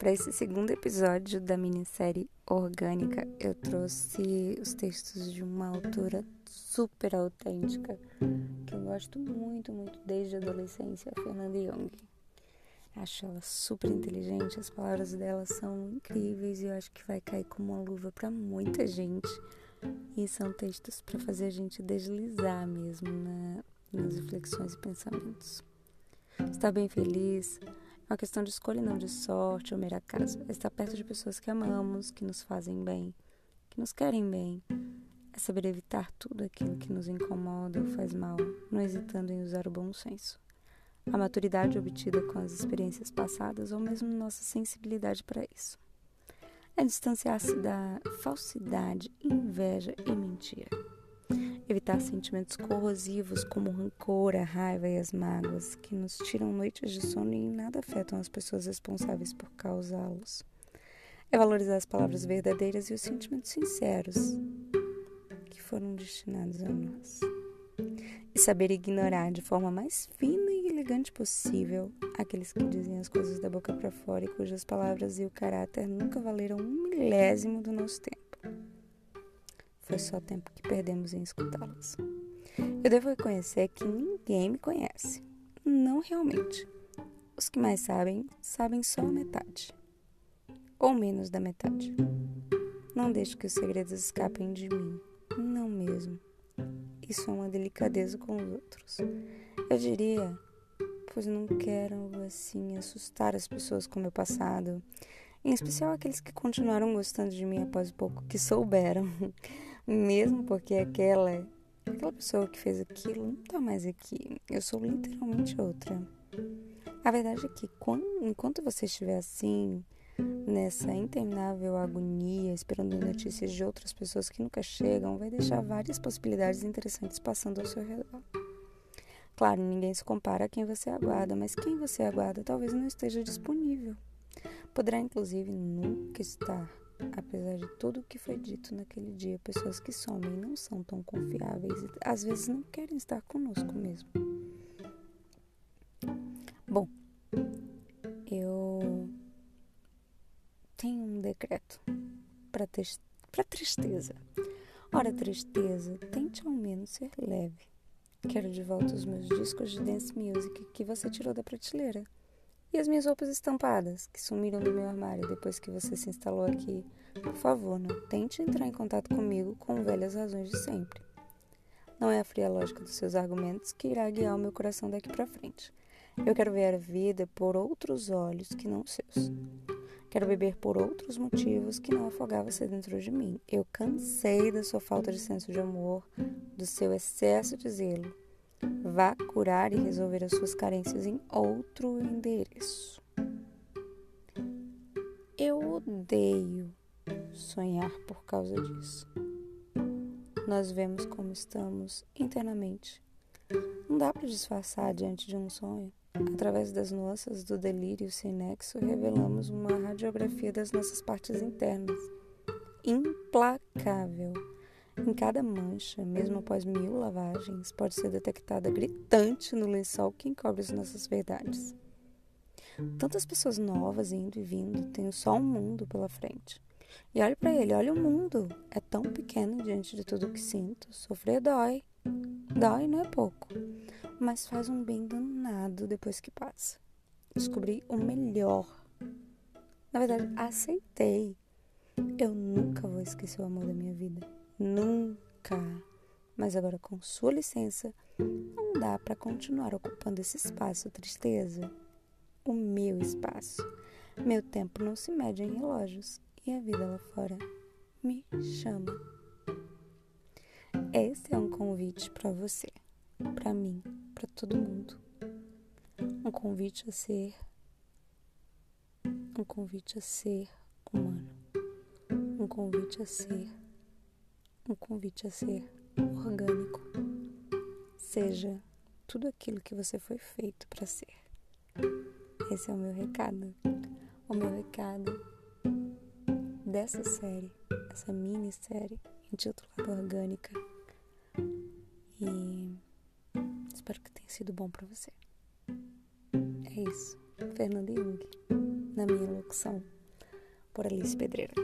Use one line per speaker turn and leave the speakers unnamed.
para esse segundo episódio da minissérie Orgânica, eu trouxe os textos de uma autora super autêntica que eu gosto muito, muito desde a adolescência, a Fernanda Young. Acho ela super inteligente, as palavras dela são incríveis e eu acho que vai cair como uma luva para muita gente. E são textos para fazer a gente deslizar mesmo na, nas reflexões e pensamentos. Estar bem feliz uma questão de escolha, não de sorte ou mera acaso. É estar perto de pessoas que amamos, que nos fazem bem, que nos querem bem. É saber evitar tudo aquilo que nos incomoda ou faz mal, não hesitando em usar o bom senso. A maturidade obtida com as experiências passadas ou mesmo nossa sensibilidade para isso. É distanciar-se da falsidade, inveja e mentira evitar sentimentos corrosivos como rancor, a raiva e as mágoas, que nos tiram noites de sono e em nada afetam as pessoas responsáveis por causá-los. É valorizar as palavras verdadeiras e os sentimentos sinceros que foram destinados a nós. E saber ignorar de forma mais fina e elegante possível aqueles que dizem as coisas da boca para fora e cujas palavras e o caráter nunca valeram um milésimo do nosso tempo foi só tempo que perdemos em escutá-las. Eu devo reconhecer que ninguém me conhece. Não realmente. Os que mais sabem, sabem só a metade. Ou menos da metade. Não deixe que os segredos escapem de mim. Não mesmo. Isso é uma delicadeza com os outros. Eu diria, pois não quero assim assustar as pessoas com meu passado, em especial aqueles que continuaram gostando de mim após o pouco que souberam mesmo porque aquela aquela pessoa que fez aquilo não tá mais aqui. Eu sou literalmente outra. A verdade é que quando, enquanto você estiver assim, nessa interminável agonia, esperando notícias de outras pessoas que nunca chegam, vai deixar várias possibilidades interessantes passando ao seu redor. Claro, ninguém se compara a quem você aguarda, mas quem você aguarda talvez não esteja disponível. Poderá inclusive nunca estar apesar de tudo o que foi dito naquele dia, pessoas que somem não são tão confiáveis e às vezes não querem estar conosco mesmo. Bom, eu tenho um decreto para tristeza. Ora, tristeza, tente ao menos ser leve. Quero de volta os meus discos de dance music que você tirou da prateleira. E as minhas roupas estampadas, que sumiram do meu armário depois que você se instalou aqui. Por favor, não tente entrar em contato comigo com velhas razões de sempre. Não é a fria lógica dos seus argumentos que irá guiar o meu coração daqui para frente. Eu quero ver a vida por outros olhos que não os seus. Quero beber por outros motivos que não afogar-se dentro de mim. Eu cansei da sua falta de senso de amor, do seu excesso de zelo. Vá curar e resolver as suas carências em outro endereço. Eu odeio sonhar por causa disso. Nós vemos como estamos internamente. Não dá para disfarçar diante de um sonho. Através das nuances do delírio sem nexo, revelamos uma radiografia das nossas partes internas. Implacável em cada mancha, mesmo após mil lavagens, pode ser detectada gritante no lençol que encobre as nossas verdades. Tantas pessoas novas indo e vindo, tenho só um mundo pela frente. E olhe para ele, olha o mundo. É tão pequeno diante de tudo que sinto. Sofrer dói. Dói não é pouco, mas faz um bem danado depois que passa. Descobri o melhor. Na verdade, aceitei. Eu nunca vou esquecer o amor da minha vida. Nunca. Mas agora, com sua licença, não dá para continuar ocupando esse espaço, tristeza. O meu espaço. Meu tempo não se mede em relógios e a vida lá fora me chama. Esse é um convite para você, para mim, para todo mundo. Um convite a ser um convite a ser humano. Um convite a ser um convite a ser orgânico. Seja tudo aquilo que você foi feito para ser. Esse é o meu recado. O meu recado dessa série, essa minissérie intitulada Orgânica. E espero que tenha sido bom para você. É isso. Fernanda Jung. na minha locução por Alice Pedreira.